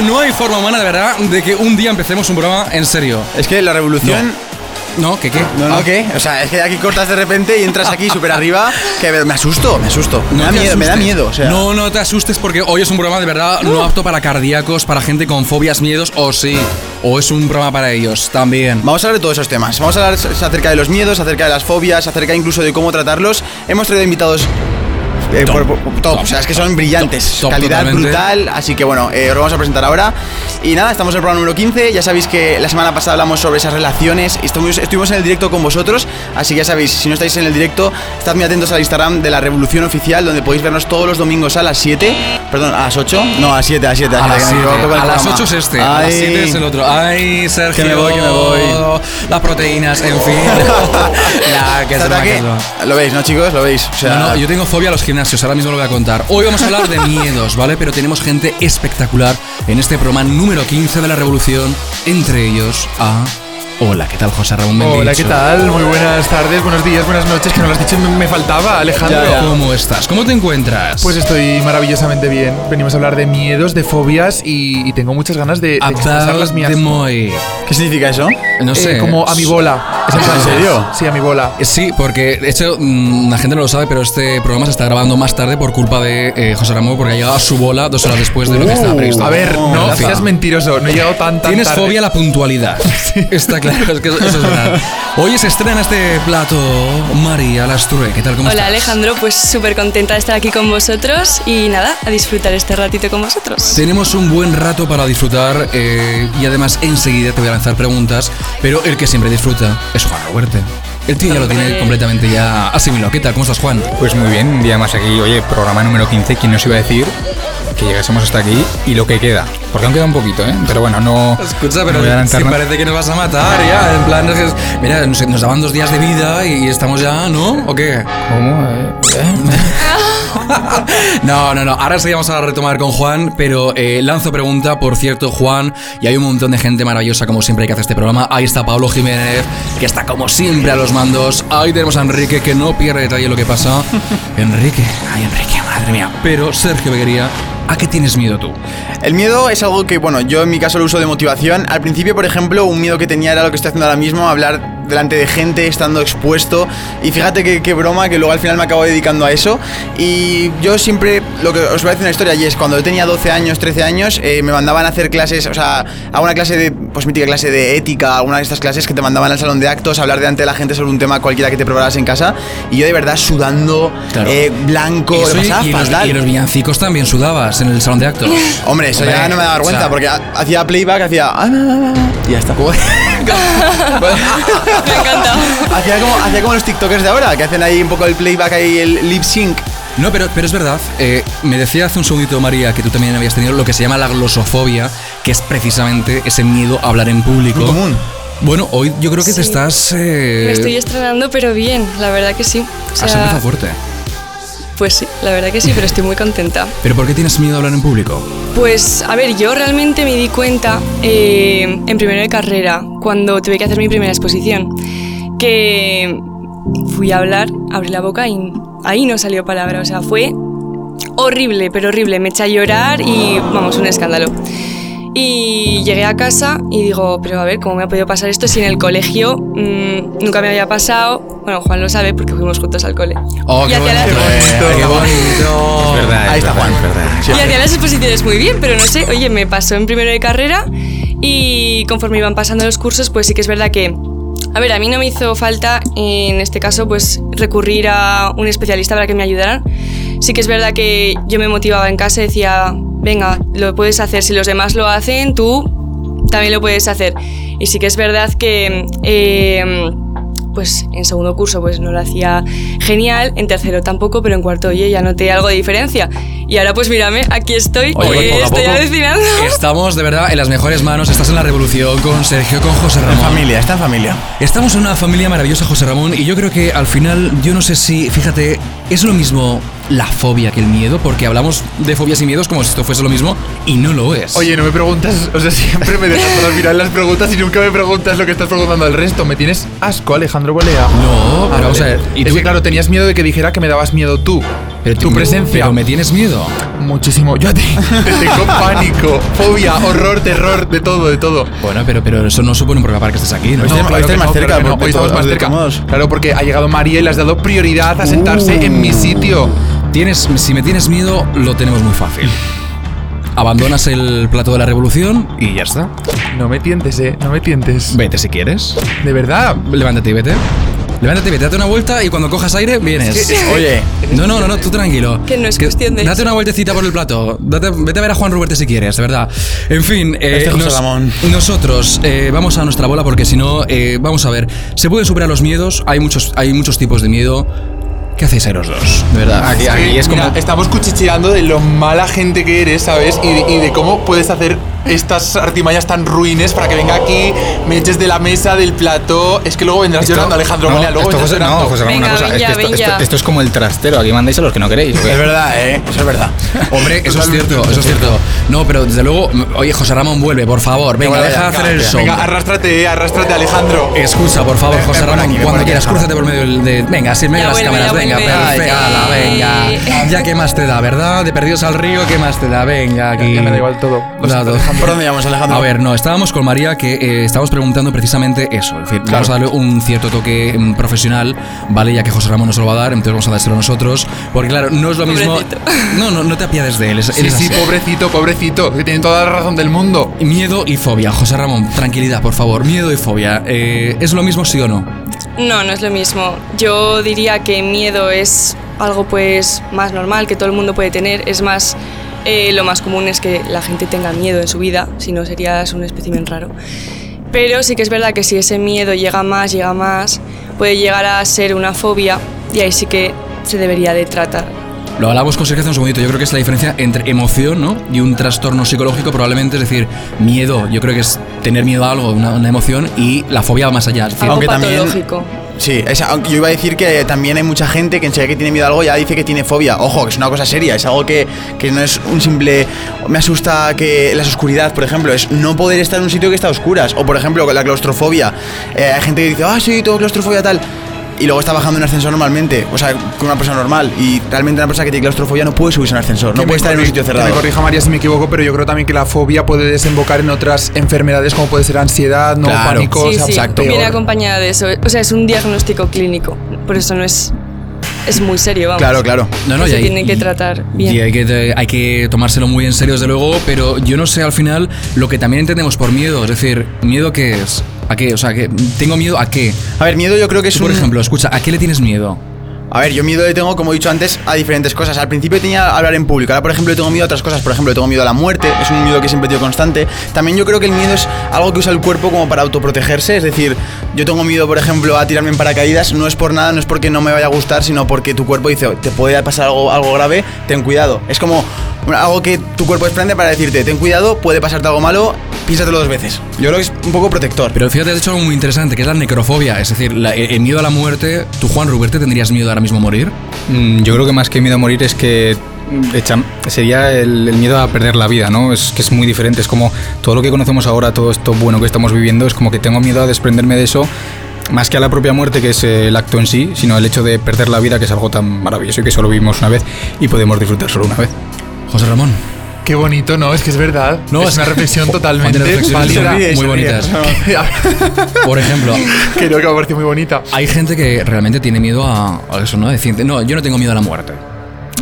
que no hay forma humana de verdad de que un día empecemos un programa en serio. Es que la revolución. No, ¿qué qué? No, no, Ah. ¿qué? O sea, es que aquí cortas de repente y entras aquí súper arriba. Que me asusto, me asusto. Me da miedo, me da miedo. O sea. No, no te asustes porque hoy es un programa de verdad no apto para cardíacos, para gente con fobias, miedos, o sí. O es un programa para ellos también. Vamos a hablar de todos esos temas. Vamos a hablar acerca de los miedos, acerca de las fobias, acerca incluso de cómo tratarlos. Hemos traído invitados. Eh, Top. por- por- top, Top. o sea, es que son brillantes, Top, calidad totalmente. brutal, así que bueno, eh, os lo vamos a presentar ahora. Y nada, estamos en el programa número 15, ya sabéis que la semana pasada hablamos sobre esas relaciones, estuvimos, estuvimos en el directo con vosotros, así que ya sabéis, si no estáis en el directo, estad muy atentos al Instagram de la Revolución Oficial, donde podéis vernos todos los domingos a las 7, perdón, a las 8, no, a las 7, a las 7, A las que me 7. equivoco con el A las programa. 8 es este, a las Ay. 7 es el otro. Ay, Sergio. Que me voy, que me voy. Las proteínas, en fin. ya, que quedado. Lo veis, ¿no, chicos? Lo veis. O sea, No, no, yo tengo fobia a los gimnasios, ahora mismo lo voy a contar. Hoy vamos a hablar de miedos, ¿vale? Pero tenemos gente espectacular en este programa número 15 de la Revolución, entre ellos a... Hola, ¿qué tal, José Ramón Hola, Bendicho? ¿qué tal? Muy buenas tardes, buenos días, buenas noches, que no lo has dicho, me, me faltaba, Alejandro. Ya, ya. ¿Cómo estás? ¿Cómo te encuentras? Pues estoy maravillosamente bien. Venimos a hablar de miedos, de fobias y, y tengo muchas ganas de, de las mías. de. ¿Qué significa eso? No Eh, sé. como a mi bola. Es ¿En serio? Sí, a mi bola. Eh, Sí, porque de hecho mm, la gente no lo sabe, pero este programa se está grabando más tarde por culpa de eh, José Ramón, porque ha llegado a su bola dos horas después de lo que estaba previsto. A ver, No, seas mentiroso, no he llegado tan tan Tienes tarde. fobia a la puntualidad. Está claro, es que eso es verdad. Hoy se estrena este plato María Lastre. ¿Qué tal? ¿Cómo Hola estás? Alejandro, pues súper contenta de estar aquí con vosotros y nada, a disfrutar este ratito con vosotros. Tenemos un buen rato para disfrutar eh, y además enseguida te voy a lanzar preguntas, pero el que siempre disfruta es Juan Roberto. El tío ya lo tiene completamente ya asimilado. ¿Qué tal? ¿Cómo estás, Juan? Pues muy bien, un día más aquí. Oye, programa número 15, ¿quién nos iba a decir que llegásemos hasta aquí y lo que queda? Porque aún queda un poquito, ¿eh? Pero bueno, no. Escucha, no pero adelantar si parece que nos vas a matar ya. En plan, es que- mira, nos, nos daban dos días de vida y estamos ya, ¿no? ¿O qué? ¿Cómo? Eh, eh. No, no, no. Ahora sí vamos a retomar con Juan, pero eh, lanzo pregunta, por cierto, Juan, y hay un montón de gente maravillosa como siempre que hace este programa. Ahí está Pablo Jiménez, que está como siempre a los mandos. Ahí tenemos a Enrique, que no pierde detalle lo que pasa. Enrique, ay Enrique, madre mía. Pero Sergio Beguería, ¿a qué tienes miedo tú? El miedo es algo que, bueno, yo en mi caso lo uso de motivación. Al principio, por ejemplo, un miedo que tenía era lo que estoy haciendo ahora mismo, hablar delante de gente, estando expuesto. Y fíjate qué, qué broma, que luego al final me acabo dedicando a eso. Y yo siempre, lo que os voy a decir una historia, y es cuando yo tenía 12 años, 13 años, eh, me mandaban a hacer clases, o sea, a una clase de, pues mítica clase de ética, alguna de estas clases que te mandaban al salón de actos, a hablar delante de la gente sobre un tema cualquiera que te prepararas en casa. Y yo de verdad sudando, Claro. eh, blanco, Eso y, pasaba y los, y los villancicos también sudabas en el salón de actos. Hombre, eso Hombre, ya no me da vergüenza, o sea, porque ha- hacía playback, hacía. "Ah, ah, ah, ah", Y ya está. Me encanta. hacía, como, hacía como los TikTokers de ahora, que hacen ahí un poco el playback, ahí el lip sync. No, pero, pero es verdad. eh, me decía hace un segundito, María, que tú también habías tenido lo que se llama la glosofobia, que es precisamente ese miedo a hablar en público. Muy común. Bueno, hoy yo creo que te estás. eh, Me estoy estrenando, pero bien, la verdad que sí. O Has empezado sea, fuerte. Pues sí, la verdad que sí, pero estoy muy contenta. ¿Pero por qué tienes miedo a hablar en público? Pues, a ver, yo realmente me di cuenta eh, en primero de carrera, cuando tuve que hacer mi primera exposición, que fui a hablar, abrí la boca y ahí no salió palabra. O sea, fue horrible, pero horrible. Me eché a llorar y, vamos, un escándalo. Y llegué a casa y digo, pero a ver, ¿cómo me ha podido pasar esto si en el colegio mm, nunca me había pasado? Bueno, Juan lo sabe porque fuimos juntos al cole. Oh, Y qué hacia bonito. la- eh, qué bonito. Es verdad, Ahí es está Juan. es verdad. Y hacía las exposiciones muy bien, pero no sé, oye, me pasó en primero de carrera y conforme iban pasando los cursos, pues sí que es verdad que, a ver, a mí no me hizo falta, en este caso, pues recurrir a un especialista para que me ayudaran. Sí que es verdad que yo me motivaba en casa y decía, venga, lo puedes hacer, si los demás lo hacen, tú también lo puedes hacer. Y sí que es verdad que... eh, pues en segundo curso pues no lo hacía genial, en tercero tampoco, pero en cuarto, oye, ya noté algo de diferencia. Y ahora pues mírame, aquí estoy, Oye, poco a estoy alucinando. Estamos de verdad en las mejores manos. Estás en la revolución con Sergio, con José En Ramón. familia, está en familia. Estamos en una familia maravillosa, José Ramón, y yo creo que al final, yo no sé si, fíjate, es lo mismo la fobia que el miedo, porque hablamos de fobias y miedos como si esto fuese lo mismo, y no lo es. Oye, no me preguntas, o sea, siempre me dejas para final las preguntas y nunca me preguntas lo que estás preguntando al resto. ¿Me tienes asco, Alejandro Bolea? No, pero Ah, vamos a ver. ¿y es tú- que claro, tenías miedo de que dijera que me dabas miedo tú. Pero tu tú- presencia. Pero me tienes miedo. Muchísimo. Yo te, te tengo pánico, fobia, horror, terror, de todo, de todo. Bueno, pero, pero eso no supone un problema para que estés aquí, ¿no? No, claro que más cerca, no, hoy estamos más cerca. Claro, porque ha llegado María y le has dado prioridad a sentarse en mi sitio. Tienes, si me tienes miedo, lo tenemos muy fácil. Abandonas el plato de la revolución y ya está. No me tientes, eh, no me tientes. Vete si quieres. De verdad. Levántate y vete. Levántate y vete, date una vuelta y cuando cojas aire, vienes. Oye, No, no, no, no, tú tranquilo. Que no es cuestión de Date una vueltecita por el plato. Date- vete a ver a Juan Ruberte si quieres, de verdad. En fin, eh, Este José Ramón. nosotros eh, vamos a nuestra bola porque si no, eh, vamos a ver. Se pueden superar los miedos. Hay muchos, hay muchos tipos de miedo. ¿Qué hacéis ahí los dos? De verdad. Aquí, aquí es como. Mira, estamos cuchicheando de lo mala gente que eres, ¿sabes? Y de, y de cómo puedes hacer estas artimañas tan ruines para que venga aquí, me eches de la mesa, del plató. Es que luego vendrás Esto- llorando, Alejandro. no, luego esto, José, llorando. no, José Ramón, Venga, una cosa. es venga, que esto, venga. esto- esto es como el trastero. Aquí mandáis a los que no queréis. es verdad, ¿eh? Eso es verdad. Hombre, eso es cierto, eso es cierto. No, pero desde luego, oye, José Ramón, vuelve, por favor. Venga, vaya, deja de hacer el venga, show. Venga, arrástrate, eh, arrástrate, Alejandro. Escucha, por favor, José Ramón, cuando quieras, crúzate por medio del- de. Venga, medio de las cámaras, ya venga, ala, venga. Ya que más te da, ¿verdad? De perdidos al río, ¿qué más te da? Venga, aquí. Ya me da igual todo. ¿Por dónde vamos, Alejandro? A ver, no, estábamos con María que eh, estábamos preguntando precisamente eso. Es decir, vamos a darle un cierto toque mm, profesional, ¿vale? Ya que José Ramón no se lo va a dar, entonces vamos a dárselo nosotros. Porque claro, no es lo mismo. Pobrecito. No, no, no te apiades de él. es- Sí, sí, pobrecito, pobrecito. Que tiene toda la razón del mundo. Miedo y fobia. José Ramón, tranquilidad, por favor. Miedo y fobia. Eh, ¿Es lo mismo, sí o no? No, no es lo mismo. Yo diría que miedo es algo pues más normal que todo el mundo puede tener. Es más, eh, lo más común es que la gente tenga miedo en su vida, si no serías un espécimen raro. Pero sí que es verdad que si ese miedo llega más, llega más, puede llegar a ser una fobia y ahí sí que se debería de tratar. Lo hablamos con Sergio hace un segundito. Yo creo que es la diferencia entre emoción ¿no? y un trastorno psicológico, probablemente. Es decir, miedo. Yo creo que es tener miedo a algo, una, una emoción, y la fobia va más allá. Es decir, Algo Aunque también- patológico. Sí, es- aunque yo iba a decir que también hay mucha gente que enseguida que tiene miedo a algo ya dice que tiene fobia. Ojo, que es una cosa seria, es algo que, que no es un simple... Me asusta que la oscuridad, por ejemplo, es no poder estar en un sitio que está a oscuras. O por ejemplo, con la claustrofobia. Eh, hay gente que dice, ah, sí, tengo claustrofobia tal. Y luego está bajando en un ascensor normalmente, o sea, con una persona normal. Y realmente una persona que tiene claustrofobia no puede subirse a un ascensor, no Que puede estar en un sitio que cerrado. Me corrija María si me equivoco, pero yo creo también que la fobia puede desembocar en otras enfermedades como puede ser ansiedad, no Claro. pánico, Sí, o sea, sí, viene acompañada de eso. O sea, es un diagnóstico clínico. Por eso no es. Es muy serio, vamos. Claro, claro. No, no, se y hay- tiene que tratar bien. Y hay que, hay que tomárselo muy en serio, desde luego, pero yo no sé al final lo que también entendemos por miedo. Es decir, ¿miedo qué es? ¿A qué? O sea, que ¿tengo miedo a qué? A ver, miedo yo creo que es por un... ejemplo, escucha, ¿a qué le tienes miedo? A ver, yo miedo le tengo, como he dicho antes, a diferentes cosas. Al principio tenía hablar en público, ahora por ejemplo le tengo miedo a otras cosas. Por ejemplo, le tengo miedo a la muerte, es un miedo que siempre he tenido constante. También yo creo que el miedo es algo que usa el cuerpo como para autoprotegerse. Es decir, yo tengo miedo, por ejemplo, a tirarme en paracaídas. No es por nada, no es porque no me vaya a gustar, sino porque tu cuerpo dice, te puede pasar algo, algo grave, ten cuidado. Es como algo que tu cuerpo desprende para decirte, ten cuidado, puede pasarte algo malo, piénsatelo dos veces. Yo creo que es un poco protector. Pero fíjate, has dicho algo muy interesante, que es la necrofobia. Es decir, la- el miedo a la muerte. ¿Tú, Juan Ruberte, tendrías miedo ahora mismo morir? Mm, Yo creo que más que miedo a morir es que mm, echa- sería el, el miedo a perder la vida, ¿no? Es que es muy diferente. Es como todo lo que conocemos ahora, todo esto bueno que estamos viviendo, es como que tengo miedo a desprenderme de eso. Más que a la propia muerte, que es el acto en sí, sino el hecho de perder la vida, que es algo tan maravilloso y que solo vivimos una vez y podemos disfrutar solo una vez. José Ramón. Qué bonito, ¿no? Es que es verdad. No, es es- una reflexión totalmente válida. Muy sonríe. bonitas. Por ejemplo, Creo que me ha parecido muy bonita. hay gente que realmente tiene miedo a, a eso, ¿no? Decir, no, yo no tengo miedo a la muerte.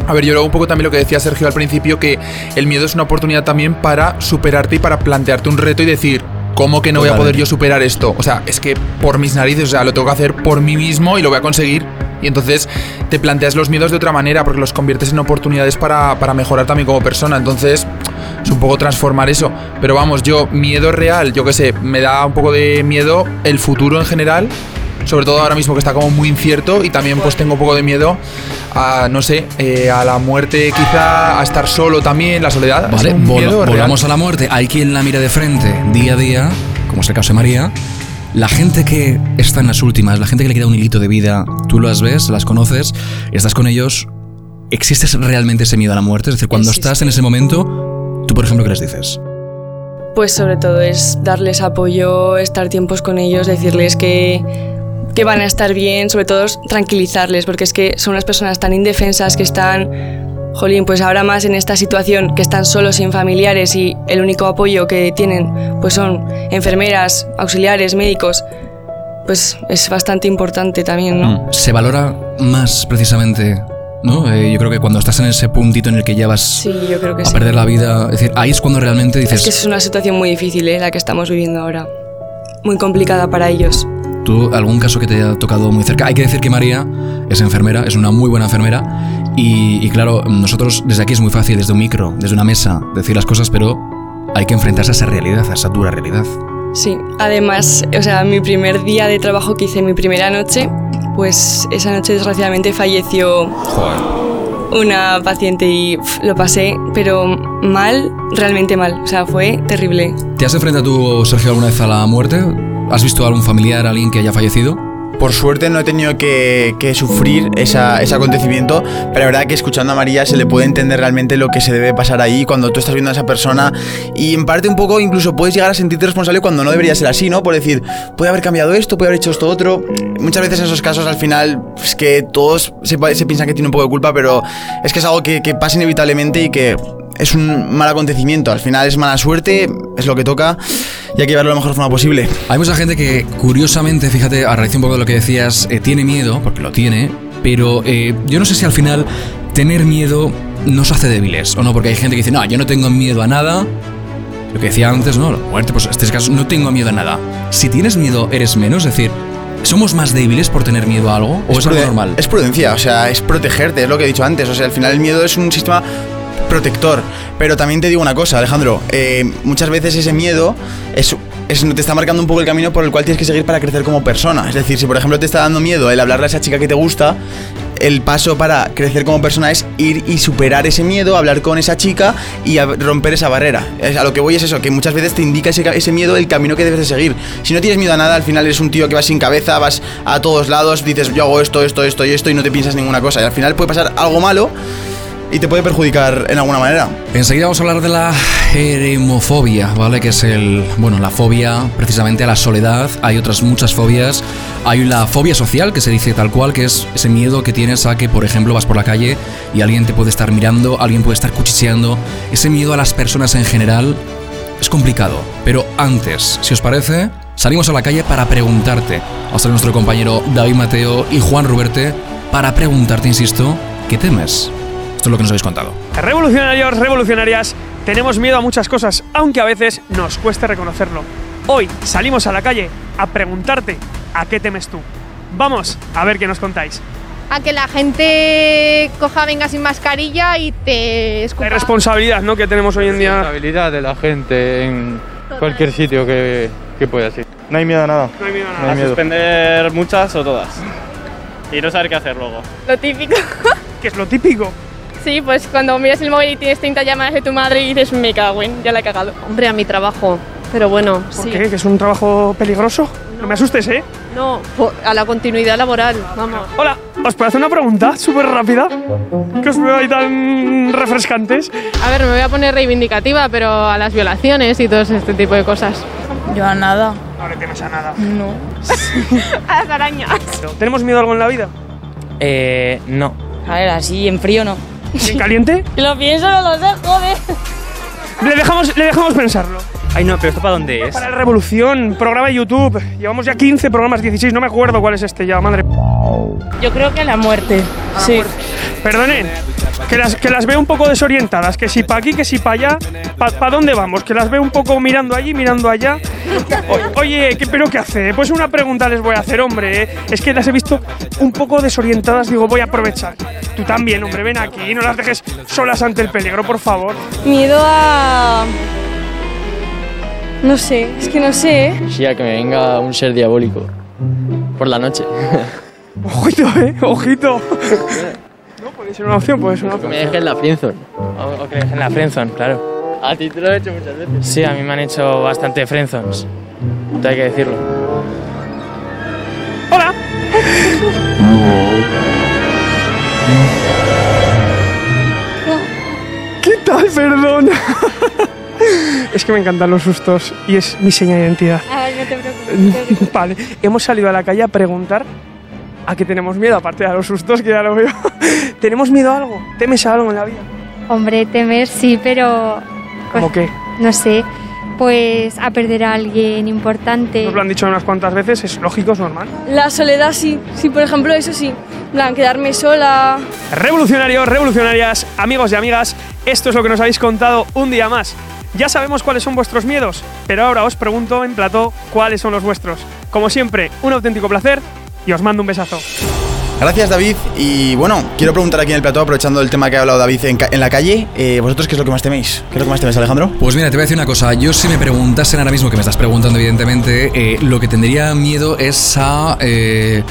A ver, yo luego un poco también lo que decía Sergio al principio, que el miedo es una oportunidad también para superarte y para plantearte un reto y decir, ¿cómo que no voy a poder yo superar esto? O sea, es que por mis narices, o sea, lo tengo que hacer por mí mismo y lo voy a conseguir. Y entonces te planteas los miedos de otra manera porque los conviertes en oportunidades para, para mejorar también como persona. Entonces es un poco transformar eso. Pero vamos, yo, miedo real, yo qué sé, me da un poco de miedo el futuro en general. Sobre todo ahora mismo que está como muy incierto y también pues tengo un poco de miedo a, no sé, eh, a la muerte quizá, a estar solo también, la soledad. Vale, vol- miedo real. volvamos a la muerte. Hay quien la mira de frente día a día, como es el caso de María. La gente que está en las últimas, la gente que le queda un hilito de vida, tú las ves, las conoces, estás con ellos. ¿Existe realmente ese miedo a la muerte? Es decir, cuando Existe. estás en ese momento, tú, por ejemplo, ¿qué les dices? Pues sobre todo es darles apoyo, estar tiempos con ellos, decirles que que van a estar bien, sobre todo tranquilizarles, porque es que son unas personas tan indefensas que están, jolín, pues ahora más en esta situación, que están solos sin familiares y el único apoyo que tienen pues son enfermeras, auxiliares, médicos, pues es bastante importante también, ¿no? Mm. Se valora más precisamente, ¿no? Eh, yo creo que cuando estás en ese puntito en el que ya vas Sí, yo creo que a sí. perder la vida, es decir, ahí es cuando realmente dices, Es que es una situación muy difícil, ¿eh? la que estamos viviendo ahora. Muy complicada para ellos. ¿Tú algún caso que te haya tocado muy cerca? Hay que decir que María es enfermera, es una muy buena enfermera. Y, y claro, nosotros desde aquí es muy fácil, desde un micro, desde una mesa, decir las cosas, pero hay que enfrentarse a esa realidad, a esa dura realidad. Sí, además, o sea, mi primer día de trabajo que hice, mi primera noche, pues esa noche desgraciadamente falleció una paciente y lo pasé, pero mal, realmente mal. O sea, fue terrible. ¿Te has enfrentado tú, Sergio, alguna vez a la muerte? ¿Has visto a algún familiar, alguien que haya fallecido? Por suerte no he tenido que, sufrir ese acontecimiento, pero la verdad que escuchando a María se le puede entender realmente lo que se debe pasar ahí cuando tú estás viendo a esa persona y en parte un poco incluso puedes llegar a sentirte responsable cuando no debería ser así, ¿no? Por decir, puede haber cambiado esto, puede haber hecho esto otro. Muchas veces en esos casos al final es que todos se, piensan que tienen un poco de culpa, pero es que es algo que pasa inevitablemente y que es un mal acontecimiento. Al final es mala suerte, es lo que toca y hay que llevarlo de la mejor forma posible. Hay mucha gente que, curiosamente, fíjate, a raíz un poco de lo que decías, eh, tiene miedo, porque lo tiene, pero eh, yo no sé si al final tener miedo nos hace débiles o no, porque hay gente que dice, no, yo no tengo miedo a nada. Lo que decía antes, ¿no? La muerte, pues en este caso, no tengo miedo a nada. Si tienes miedo, eres menos, es decir, ¿somos más débiles por tener miedo a algo? ¿O es, algo pruden- normal? Es prudencia, o sea, es protegerte, es lo que he dicho antes. O sea, al final el miedo es un sistema protector. Pero también te digo una cosa, Alejandro. eh, muchas veces ese miedo es, es- te está marcando un poco el camino por el cual tienes que seguir para crecer como persona. Es decir, si por ejemplo te está dando miedo el hablarle a esa chica que te gusta, el paso para crecer como persona es ir y superar ese miedo, hablar con esa chica y romper esa barrera. A lo que voy es eso, que muchas veces te indica ese, ese miedo el camino que debes de seguir. Si no tienes miedo a nada, al final eres un tío que vas sin cabeza, vas a todos lados, dices yo hago esto, esto, esto y esto y no te piensas ninguna cosa. Y al final puede pasar algo malo y te puede perjudicar en alguna manera. Enseguida vamos a hablar de la eremofobia, ¿vale? Que es el, bueno, la fobia precisamente a la soledad. Hay otras muchas fobias. Hay la fobia social, que se dice tal cual, que es ese miedo que tienes a que, por ejemplo, vas por la calle y alguien te puede estar mirando, alguien puede estar cuchicheando. Ese miedo a las personas en general es complicado. Pero antes, si os parece, salimos a la calle para preguntarte. Vamos a ser nuestro compañero David Mateo y Juan Ruberte para preguntarte, insisto, ¿qué temes? Esto es lo que nos habéis contado. Revolucionarios, revolucionarias, tenemos miedo a muchas cosas, aunque a veces nos cueste reconocerlo. Hoy salimos a la calle a preguntarte a qué temes tú. Vamos a ver qué nos contáis. a que la gente coja, venga sin mascarilla y te La escupa. irresponsabilidad ¿no? que tenemos hoy en día. responsabilidad de la gente en cualquier sitio que, que pueda ser. No hay miedo a nada. No hay miedo a No nada. hay miedo. suspender muchas o todas. Y no saber qué hacer luego. Lo típico. Que es lo típico. Sí, pues cuando miras el móvil y tienes 30 llamadas de tu madre y dices, me cago en, ya la he cagado. Hombre, a mi trabajo. Pero bueno, ¿Por qué? ¿Que es un trabajo peligroso? No me asustes, ¿eh? No, a la continuidad laboral, vamos. Hola, ¿os puedo hacer una pregunta súper rápida? Que os veo ahí tan refrescantes. A ver, me voy a poner reivindicativa, pero a las violaciones y todo este tipo de cosas. Yo a nada. No le temes a nada. No. A las arañas. ¿Tenemos miedo a algo en la vida? Eh, no. A ver, así en frío no. ¿Y ¿En caliente? Lo pienso, no lo sé, joder. Le dejamos, le dejamos pensarlo. Ay, no, pero ¿esto para dónde es? Para la Revolución, programa de YouTube. Llevamos ya 15 programas, 16, no me acuerdo cuál es este ya, madre. Yo creo que la muerte. Sí. Perdone, que las, que las veo un poco desorientadas, que si para aquí, que si para allá, ¿para dónde vamos? Que las veo un poco mirando allí, mirando allá. O- oye, ¿qué, ¿pero qué hace? Pues una pregunta les voy a hacer, hombre. ¿eh? Es que las he visto un poco desorientadas, digo, voy a aprovechar. Tú también, hombre, ven aquí, no las dejes solas ante el peligro, por favor. Miedo a... No sé, es que no sé. ¿eh? Sí, a que me venga un ser diabólico. Por la noche. Ojito, eh, ojito. No, puede ser una opción, puede ser una Que opción. me dejen la friendzone. O, o que me dejen la friendzone, claro. A ti te lo he hecho muchas veces. Sí, a mí me han hecho bastante friendzones. Hay que decirlo. ¡Hola! ¿Qué tal? Perdón. es que me encantan los sustos y es mi seña de identidad. No te preocupes. vale, hemos salido a la calle a preguntar a qué tenemos miedo, aparte de a los sustos que ya lo veo. ¿Tenemos miedo a algo? ¿Temes a algo en la vida? Hombre, temer sí, pero ¿Cómo qué? no sé, pues a perder a alguien importante. Nos lo han dicho unas cuantas veces, es lógico, es normal. La soledad sí, sí, por ejemplo, eso sí. Plan, quedarme sola. Revolucionarios, revolucionarias, amigos y amigas, esto es lo que nos habéis contado un día más. Ya sabemos cuáles son vuestros miedos, pero ahora os pregunto en plató cuáles son los vuestros. Como siempre, un auténtico placer y os mando un besazo. Gracias, David. Y bueno, quiero preguntar aquí en el plató, aprovechando el tema que ha hablado David en, ca- en la calle, eh, ¿vosotros qué es lo que más teméis? ¿Qué es lo que más teméis, Alejandro? Pues mira, te voy a decir una cosa. Yo si me preguntasen ahora mismo, que me estás preguntando evidentemente, eh, lo que tendría miedo es a... eh,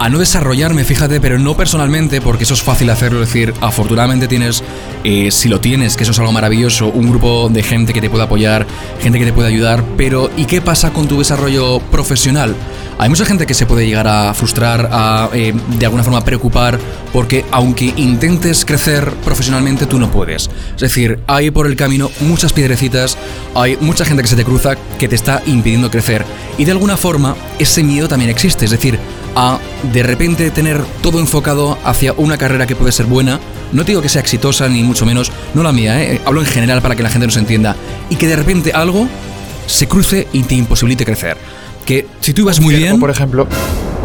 a no desarrollarme, fíjate, pero no personalmente, porque eso es fácil hacerlo. Es decir, afortunadamente tienes, eh, si lo tienes, que eso es algo maravilloso, un grupo de gente que te puede apoyar, gente que te puede ayudar. Pero, ¿y qué pasa con tu desarrollo profesional? Hay mucha gente que se puede llegar a frustrar, a eh, de alguna forma preocupar, porque aunque intentes crecer profesionalmente, tú no puedes. Es decir, hay por el camino muchas piedrecitas, hay mucha gente que se te cruza que te está impidiendo crecer. Y de alguna forma, ese miedo también existe. Es decir, a de repente tener todo enfocado hacia una carrera que puede ser buena. No digo que sea exitosa, ni mucho menos, no la mía, ¿eh? hablo en general para que la gente nos entienda. Y que de repente algo se cruce y te imposibilite crecer. Que si tú ibas muy Ciervo, bien. Por ejemplo,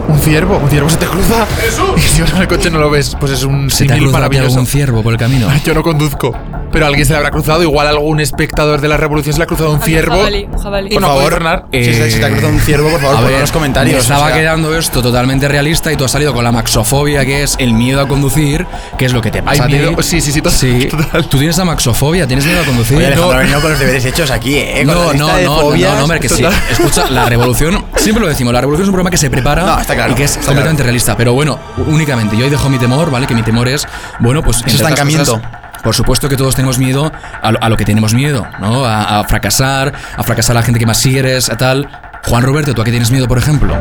un ciervo, un ciervo se te cruza. Y si vas en el coche no lo ves, pues es un Se te ha símil maravilloso. algún ciervo por el camino. Yo no conduzco. Pero alguien se le habrá cruzado, igual algún espectador de la revolución se le ha cruzado un ciervo. Jabalí, jabalí. Y no puede frenar. si se- si te ha cruzado un ciervo, por favor, a ver, los comentarios, me estaba o sea. quedando esto totalmente realista y tú has salido con la maxofobia, que es el miedo a conducir, que es lo que te pasa Hay a ti. miedo- sí, sí, sí, to- Sí, tú tienes la maxofobia, tienes miedo a conducir. Oye, Alejandro, No, venido con los deberes hechos aquí, ¿eh? Con la no, lista no, de no, no, fobias. no, hombre, que sí. Total. Escucha, la revolución, siempre lo decimos, la revolución es un programa que se prepara No, está claro, y que es está completamente realista. Pero bueno, únicamente, yo ahí dejo mi temor, ¿vale? Que mi temor es, bueno, pues. entre otras estancamiento. Por supuesto que todos tenemos miedo a lo, que tenemos miedo, ¿no? A, fracasar, a fracasar a la gente que más quieres, a tal. Juan Roberto, ¿tú a qué tienes miedo, por ejemplo?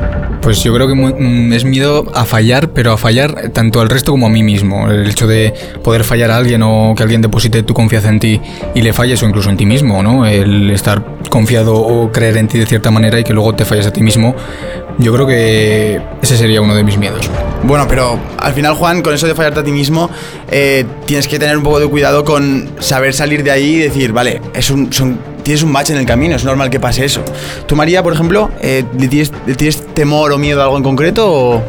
Pues yo creo que mm, es miedo a fallar, pero a fallar tanto al resto como a mí mismo. El hecho de poder fallar a alguien o que alguien deposite tu confianza en ti y le falles o incluso en ti mismo, ¿no? El estar confiado o creer en ti de cierta manera y que luego te falles a ti mismo. Yo creo que ese sería uno de mis miedos. Bueno, pero al final, Juan, con eso de fallarte a ti mismo, eh, tienes que tener un poco de cuidado con saber salir de ahí y decir, vale, es un, son- tienes un match en el camino, es normal que pase eso. ¿Tú, María, por ejemplo, eh, ¿le, tienes, le tienes temor o miedo a algo en concreto? O...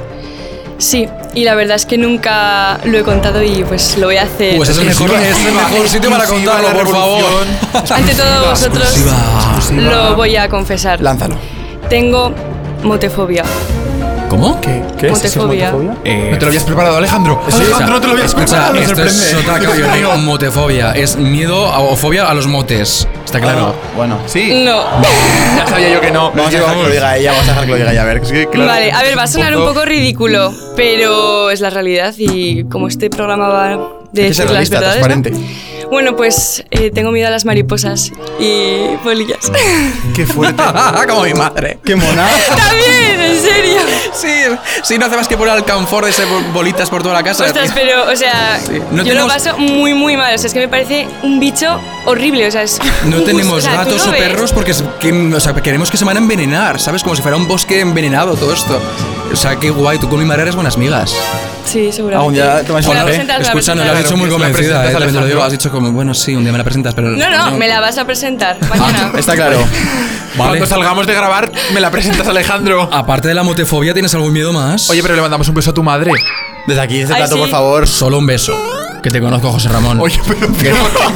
Sí, y la verdad es que nunca lo he contado y pues lo voy a hacer. Pues es el mejor, es el mejor sitio para contarlo, por favor. Ante todos vosotros Exclusiva. lo voy a confesar. Lánzalo. Tengo motefobia. ¿Cómo? ¿Qué? ¿Qué Motefobia. Eh, ¿No te lo habías preparado, Alejandro? Alejandro, no te lo habías Escucha, preparado. esto es sorprende. otra categoría, motefobia. Es miedo a- o fobia a los motes. Está claro. Ah, bueno. Sí. No. Ya sabía yo que no. Vamos a Es dejar que lo diga ella, vamos a dejar que lo diga ella. A ver, es que, claro, Vale, a ver, va a es sonar un poco ridículo, pero es la realidad y como este programa va de decir las verdades. ¿no? transparente. Bueno, pues eh, tengo miedo a las mariposas y polillas. Qué fuerte. Como mi madre. ¡Qué mona! También, en serio. Sí, sí, no hace más que poner alcanfor de bol- bolitas por toda la casa. Ostras, pero, o sea, No yo tenemos- lo paso muy, muy mal. O sea, es que me parece un bicho horrible. O sea, es. No tenemos o sea, gatos lo o ves. perros porque es que, o sea, queremos que se van a envenenar, ¿sabes? Como si fuera un bosque envenenado todo esto. O sea, qué guay, tú con mi madre eres buenas migas. Sí, seguramente. Día la un presentas, me la Escucha, no lo has dicho muy convencida, ¿eh? También te lo digo, has dicho como, bueno, sí, un día me la presentas, pero... No, no, me la vas a presentar mañana. Está claro. Vale. Cuando salgamos de grabar, me la presentas, Alejandro. Aparte de la motefobia, ¿tienes algún miedo más? Oye, pero le mandamos un beso a tu madre. Desde aquí, desde el Ay, plato, sí. por favor. Solo un beso. Que te conozco, José Ramón. Oye, pero tío,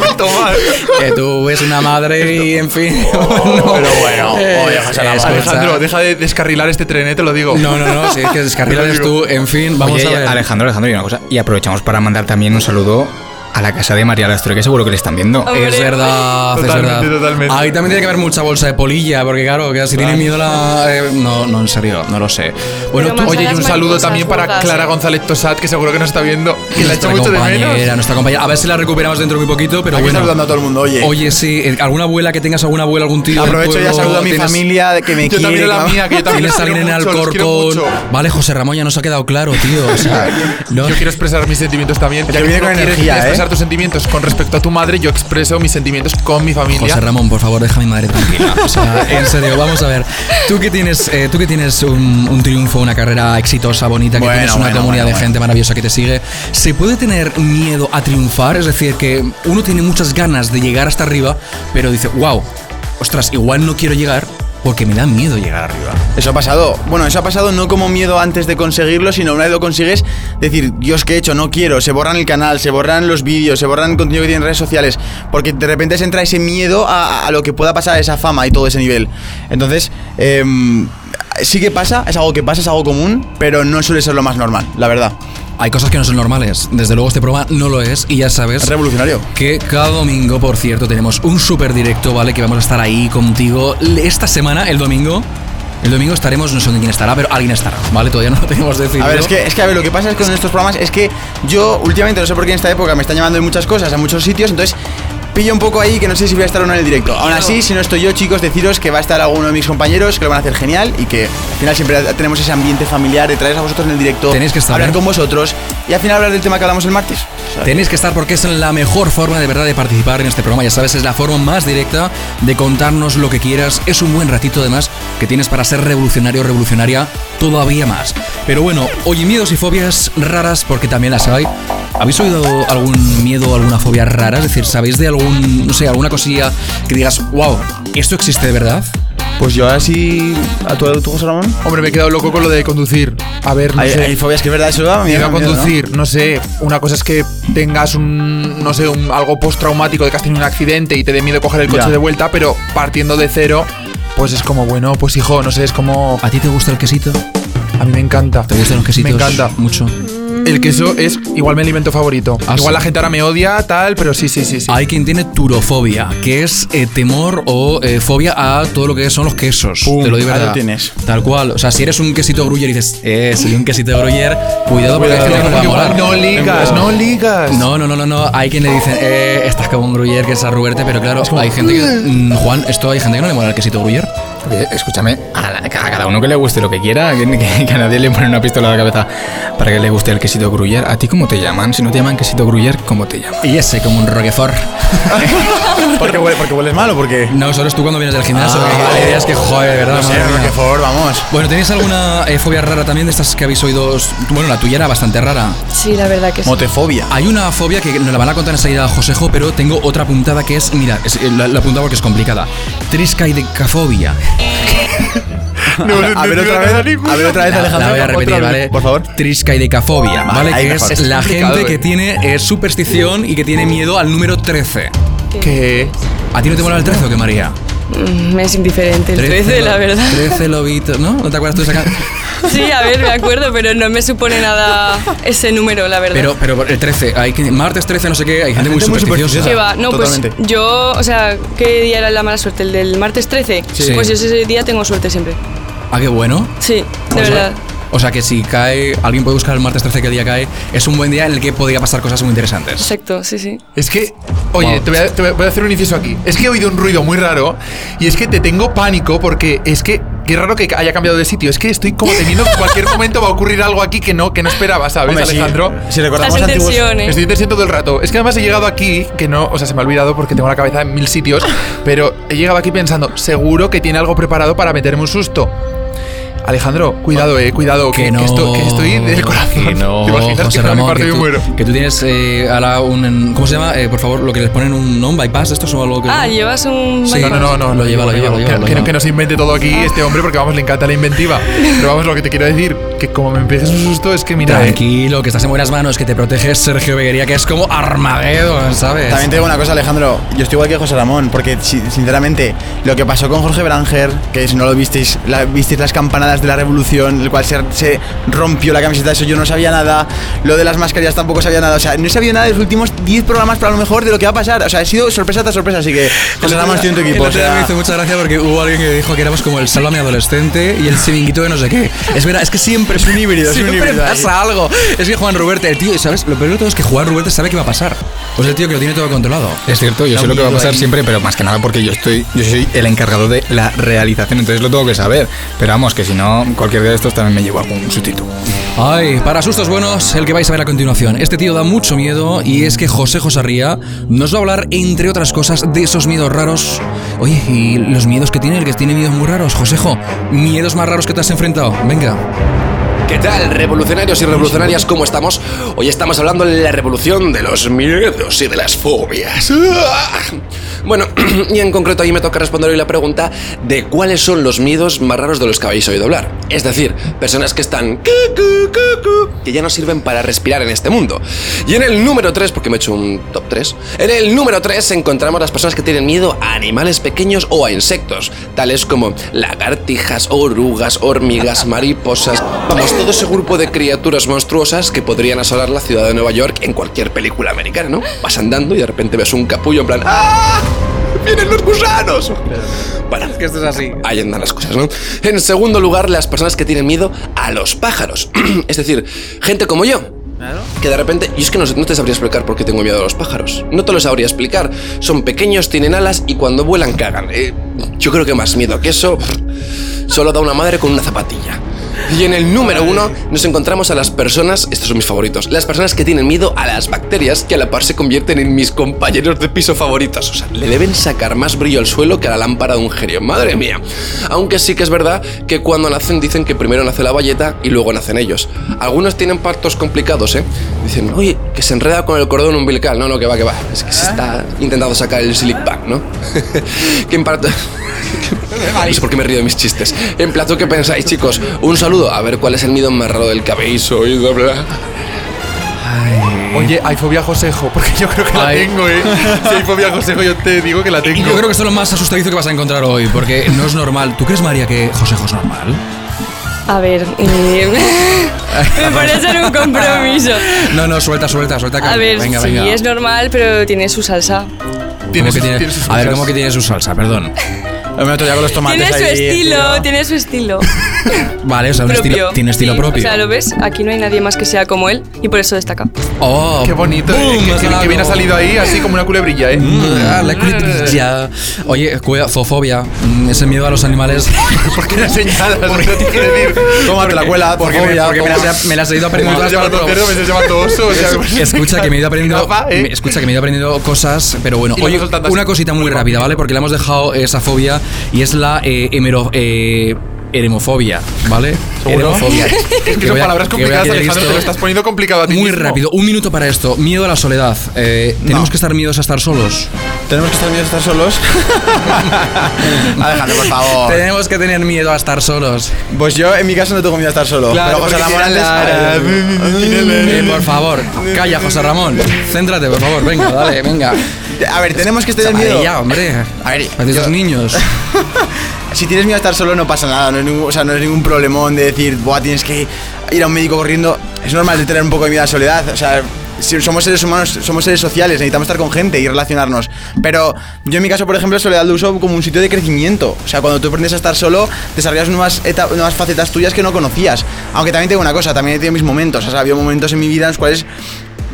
¿qué tomas? Que tú ves una madre y, en fin... Pero bueno, oye, José Ramón. Alejandro, deja de descarrilar este tren, eh, te lo digo. No, no, no, si es que descarrilas tú, en fin, vamos Oye, a ver. Alejandro, Alejandro, y una cosa. Y aprovechamos para mandar también un saludo a la casa de María Lastre, que seguro que le están viendo. Hombre. Es verdad, es Totalmente, verdad. totalmente. Ahí también tiene que haber mucha bolsa de polilla, porque claro, que si tiene miedo la. eh, no, no, en serio, no lo sé. Bueno, Pero tú, más Oye, y un saludo también para gordas, Clara eh. González Tosat, que seguro que nos está viendo. Que la ha hecho nuestra mucho de compañera, menos. nuestra compañera. A ver si la recuperamos dentro de muy poquito, pero Aquí bueno. saludando a todo el mundo, oye. Oye, sí, eh, alguna abuela que tengas, alguna abuela, algún tío. del Aprovecho ya pueblo, saludo a mi tienes- familia que me Yo quiere. también a la que- mía, que yo también Tienes los a alguien en quiero mucho, los quiero Alcorcón. mucho. Vale, José Ramón ya nos ha quedado claro, tío. O sea, no- Yo quiero expresar mis sentimientos también. Ya viene tú con quieres energía, ¿eh? expresar expresar tus sentimientos con respecto a tu madre, yo expreso mis sentimientos con mi familia. José Ramón, por favor, deja a mi madre tranquila. O sea, en serio, vamos a ver. Tú que tienes, eh, tú que tienes un, un triunfo, una carrera exitosa, bonita, que Bueno, tienes una bueno, comunidad bueno, de gente maravillosa que te sigue, ¿se puede tener miedo a triunfar? Es decir, que uno tiene muchas ganas de llegar hasta arriba, pero dice, wow, ostras, igual no quiero llegar porque me da miedo llegar arriba. Eso ha pasado. Bueno, eso ha pasado no como miedo antes de conseguirlo, sino una vez lo consigues, decir, Dios, ¿qué he hecho? No quiero. Se borran el canal, se borran los vídeos, se borran el contenido que tienen en redes sociales. Porque de repente se entra ese miedo a, a lo que pueda pasar, esa fama y todo ese nivel. Entonces, em, sí que pasa, es algo que pasa, es algo común, pero no suele ser lo más normal, la verdad. Hay cosas que no son normales. Desde luego este programa no lo es y ya sabes. Es revolucionario. Que cada domingo, por cierto, tenemos un súper directo, ¿vale? Que vamos a estar ahí contigo. Esta semana, el domingo. El domingo estaremos, no sé quién estará, pero alguien estará, ¿vale? Todavía no lo tenemos decidido. A ver, es que, es que a ver, lo que pasa es que con estos programas es que yo últimamente, no sé por qué en esta época me están llamando en muchas cosas, a muchos sitios, entonces pillo un poco ahí que no sé si voy a estar o no en el directo. Aún así, si no estoy yo, chicos, deciros que va a estar alguno de mis compañeros que lo van a hacer genial y que al final siempre tenemos ese ambiente familiar de traeros a vosotros en el directo, Tenéis que estar, hablar ¿eh? con vosotros y al final hablar del tema que hablamos el martes. Tenéis que estar porque es la mejor forma de verdad de participar en este programa. Ya sabes, es la forma más directa de contarnos lo que quieras. Es un buen ratito además que tienes para ser revolucionario o revolucionaria todavía más. Pero bueno, oye, miedos y fobias raras porque también las hay. ¿Habéis oído algún miedo o alguna fobia rara? Es decir, ¿sabéis de algún, no sé, alguna cosilla que digas, wow, esto existe de verdad? Pues yo así, ¿a tu, tú José Ramón? Hombre, me he quedado loco con lo de conducir. A ver, no Hay, sé. hay fobias que es verdad, eso da Miedo a miedo, ¿no? conducir, ¿no? sé. Una cosa es que tengas un, no sé, un, algo postraumático de que has tenido un accidente y te dé miedo coger el coche Ya. de vuelta, pero partiendo de cero, pues es como, bueno, pues hijo, no sé, es como. ¿A ti te gusta el quesito? A mí me encanta. ¿Te gustan los quesitos? Me encanta. Mucho. El queso es igual mi alimento favorito. Ah, igual sí. la gente ahora me odia, tal, pero sí, sí, sí, sí. Hay quien tiene turofobia, que es eh, temor o eh, fobia a todo lo que son los quesos. Pum, Te lo digo ahí lo verdad. tienes. Tal cual. O sea, si eres un quesito gruyer y dices, eh, soy un quesito gruyer, cuidado porque hay gente que no le va a molar. no ligas, no ligas. No, no, no, no, no. Hay quien le dice, eh, estás como un gruyer que es a Ruberte, pero claro, hay gente que. mm, Juan, esto hay gente que no le mola el quesito gruyer. Oye, escúchame, a, la- a cada uno que le guste lo que quiera, que, que- que a nadie le pone una pistola a la cabeza para que le guste el quesito gruyer. ¿A ti cómo te llaman? Si no te llaman quesito gruyer, ¿cómo te llaman? Y ese como un roquefort. ¿Porque, huele, ¿Porque hueles mal o porque.? No, solo es tú cuando vienes del gimnasio. Ah, vale. la idea es que, joder, de verdad. No sé. Roquefort, vamos. Bueno, ¿tenéis alguna eh, fobia rara también de estas que habéis oído? Bueno, la tuya era bastante rara. Sí, la verdad que sí. Motefobia. Hay una fobia que nos la van a contar enseguida Josejo, pero tengo otra apuntada que es, mira, es- eh, la, la apuntado porque es complicada. Triscaidecafobia. A, a ver otra vez, a ver otra vez, La, Alejandro. la voy a repetir, ¿vale? Por favor. Triscaidecafobia, ¿vale? ahí que mejor. es la gente que tiene eh, superstición y que tiene miedo al número 13. Que ¿A ti no te mola el 13 o qué, María? Mm, Me es indiferente el 13, la verdad. 13 lobitos, ¿no? ¿No te acuerdas tú de esa can- Sí, a ver, me acuerdo, pero no me supone nada ese número, la verdad. Pero, pero el 13, hay que, martes 13, no sé qué, hay gente muy gente muy supersticiosa. ¿Qué va? No, Totalmente. pues yo, o sea, ¿qué día era la mala suerte? ¿El del martes 13? Sí. Pues yo ese día tengo suerte siempre. Ah, qué bueno. Sí, de sea, verdad. O sea que si cae, alguien puede buscar el martes 13 qué día cae, es un buen día en el que podría pasar cosas muy interesantes. Exacto, sí, sí. Es que, oye, Wow. te, voy a, te voy a hacer un inciso aquí. Es que he oído un ruido muy raro y es que te tengo pánico porque es que, qué raro que haya cambiado de sitio. Es que estoy como temiendo que en cualquier momento va a ocurrir algo aquí que no, que no esperaba, ¿sabes, Hombre, sí. Alejandro? Si recordamos Estás en antiguos. ¿eh? Estoy en tensión todo el rato. Es que además he llegado aquí, que no, o sea, se me ha olvidado porque tengo la cabeza en mil sitios, pero he llegado aquí pensando, seguro que tiene algo preparado para meterme un susto. Alejandro, cuidado, eh, cuidado, que, Que no. que esto- que estoy del corazón. Que no, ¿Te imaginas José que Ramón, parte que tú, muero? que tú tienes eh, ahora un. ¿Cómo se llama? Eh, por favor, lo que les ponen un, ¿no? un bypass, esto o algo que. Ah, llevas un... Sí. No, no, no, no, Lo lleva, lo lleva, lo lleva, Que, que no, se invente todo aquí este hombre porque vamos, le encanta la inventiva. Pero vamos, lo que te quiero decir, que como me empieces un susto es que mira, eh, Tranquilo, que estás en buenas manos, que te protege Sergio Beguería, que es como Armageddon, ¿sabes? También te digo una cosa, Alejandro. Yo estoy igual que José Ramón, porque si- sinceramente, lo que pasó con Jorge Branger, que si no lo visteis, la- visteis las campanadas de la revolución, el cual se, se rompió la camiseta, eso yo no sabía nada. Lo de las mascarillas tampoco sabía nada. O sea, no he sabido nada de los últimos 10 programas, pero a lo mejor de lo que va a pasar. O sea, ha sido sorpresa tras sorpresa, así que José Ramón estoy en tu equipo. O día me sea, hizo mucha gracia porque hubo alguien que dijo que éramos como el Sálvame Adolescente y el Chiringuito de no sé qué. Es verdad, es que siempre es un híbrido, es un siempre híbrido ahí. pasa algo. Es que Juan Ruberte, el tío, ¿sabes? Lo peor de todo es que Juan Ruberte sabe qué va a pasar. Pues el tío que lo tiene todo controlado. Es cierto, yo sé lo que va a pasar ahí. siempre, pero más que nada porque yo estoy, yo soy el encargado de la realización, entonces lo tengo que saber. Pero vamos, que si no, cualquier de estos también me llevo algún sustito. Ay, para sustos buenos, el que vais a ver a continuación. Este tío da mucho miedo y es que José Josarría nos va a hablar, entre otras cosas, de esos miedos raros. Oye, ¿y los miedos que tiene? El que tiene miedos muy raros. Josejo, ¿miedos más raros que te has enfrentado? Venga. ¿Qué tal, revolucionarios y revolucionarias? ¿Cómo estamos? Hoy estamos hablando de la revolución de los miedos y de las fobias. ¡Ah! Bueno, y en concreto ahí me toca responder hoy la pregunta de cuáles son los miedos más raros de los que habéis oído hablar. Es decir, personas que están que ya no sirven para respirar en este mundo. Y en el número 3, porque me he hecho un top 3, en el número 3 encontramos las personas que tienen miedo a animales pequeños o a insectos, tales como lagartijas, orugas, hormigas, mariposas, vamos, todo ese grupo de criaturas monstruosas que podrían asolar la ciudad de Nueva York en cualquier película americana, ¿no? Vas andando y de repente ves un capullo en plan ¡Ah! ¡Vienen los gusanos! Bueno, que esto es así. Ahí andan las cosas, ¿no? En segundo lugar, las personas que tienen miedo a los pájaros. es decir, gente como yo. Que de repente, y es que no, no te sabría explicar por qué tengo miedo a los pájaros. No te lo sabría explicar. Son pequeños, tienen alas y cuando vuelan cagan. Eh, yo creo que más miedo que eso solo da una madre con una zapatilla. Y en el número uno nos encontramos a las personas, estos son mis favoritos, las personas que tienen miedo a las bacterias que a la par se convierten en mis compañeros de piso favoritos. O sea, le deben sacar más brillo al suelo que a la lámpara de un genio. Madre mía. Aunque sí que es verdad que cuando nacen dicen que primero nace la bayeta y luego nacen ellos. Algunos tienen partos complicados, ¿eh? Dicen, oye, que se enreda con el cordón umbilical. No, no, que va, que va. Es que se está intentando sacar el silic back, ¿no? que en parto... No sé por qué me río de mis chistes. En plato, ¿qué pensáis, chicos? Un saludo. A ver cuál es el miedo más raro del que habéis oído hablar. Oye, hay fobia a Josejo, porque yo creo que la Ay. tengo, ¿eh? Si hay fobia a Josejo, yo te digo que la tengo. Yo creo que esto es lo más asustadizo que vas a encontrar hoy, porque no es normal. ¿Tú crees, María, que Josejo es normal? A ver, eh, me pones en un compromiso. No, no, suelta, suelta, suelta. A ver, venga, sí, venga. es normal, pero tiene su salsa. ¿Cómo Tiene que tiene- tiene sus a ver. ¿cómo que tiene su salsa? Perdón. Me meto ya con los tomates Tiene su ahí, estilo, tío. tiene su estilo. Vale, o sea, un propio. estilo, tiene estilo Sí, propio. O sea, ¿lo ves? Aquí no hay nadie más que sea como él y por eso destaca. Oh, Qué bonito, boom, eh, que, que- bien ha salido ahí, así como una culebrilla, ¿eh? Mm, ah, la culebrilla. Oye, zoofobia, mm, ese miedo a los animales. ¿Por qué la señalas? ¿Por qué te quiere decir? Tómate la cuela, Porque, me, porque me, las, he- me las he ido aprendiendo Me llamando cerdo, me oso. o sea, Es- Escucha que me he ido aprendiendo. ¿eh? Escucha que me he ido aprendiendo cosas, pero bueno. Oye, una cosita muy rápida, ¿vale? Porque le hemos dejado esa fobia y es la eh, hemero- eh, ¿vale? ¿Seguro? Eremofobia. Es que son palabras que complicadas, querer Alejandro, te lo estás poniendo complicado a ti Muy mismo. rápido, un minuto para esto. Miedo a la soledad. Eh, ¿Tenemos que estar miedos a estar solos? ¿Tenemos que estar miedos a estar solos? Alejandro, por favor. Tenemos que tener miedo a estar solos. Pues yo en mi caso no tengo miedo a estar solo. Claro, pero José Ramón la- Eh, por favor, calla, José Ramón. Céntrate, por favor. Venga, dale, venga. A ver, tenemos que tener miedo. ya, hombre. A ver, Parecéis yo- niños. Si tienes miedo a estar solo no pasa nada, no es ningún, o sea, no es ningún problemón de decir, Buah, tienes que ir a un médico corriendo. Es normal de tener un poco de miedo a la soledad, o sea, si somos seres humanos, somos seres sociales, necesitamos estar con gente y relacionarnos. Pero yo en mi caso, por ejemplo, soledad lo uso como un sitio de crecimiento. O sea, cuando tú aprendes a estar solo, desarrollas nuevas, nuevas facetas tuyas que no conocías. Aunque también tengo una cosa, también he tenido mis momentos. O sea, había momentos en mi vida en los cuales